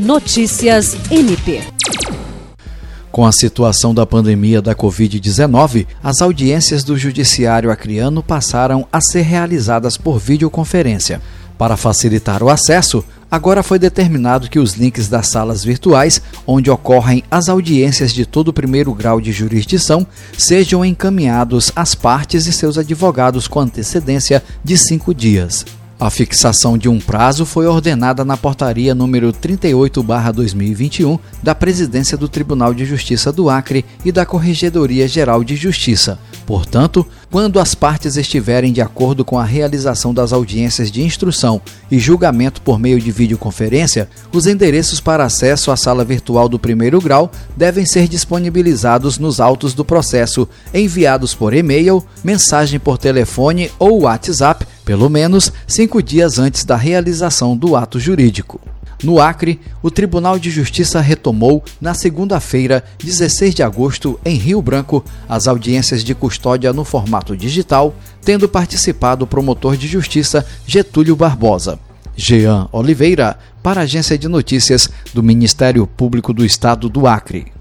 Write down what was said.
Notícias MP. Com a situação da pandemia da Covid-19, as audiências do Judiciário Acreano passaram a ser realizadas por videoconferência. Para facilitar o acesso, agora foi determinado que os links das salas virtuais, onde ocorrem as audiências de todo o primeiro grau de jurisdição, sejam encaminhados às partes e seus advogados com antecedência de cinco dias. A fixação de um prazo foi ordenada na portaria número 38/2021 da Presidência do Tribunal de Justiça do Acre e da Corregedoria Geral de Justiça. Portanto, quando as partes estiverem de acordo com a realização das audiências de instrução e julgamento por meio de videoconferência, os endereços para acesso à sala virtual do primeiro grau devem ser disponibilizados nos autos do processo, enviados por e-mail, mensagem por telefone ou WhatsApp pelo menos cinco dias antes da realização do ato jurídico. No Acre, o Tribunal de Justiça retomou, na segunda-feira, 16 de agosto, em Rio Branco, as audiências de custódia no formato digital, tendo participado o promotor de justiça Getúlio Barbosa. Jean Oliveira, para a Agência de Notícias do Ministério Público do Estado do Acre.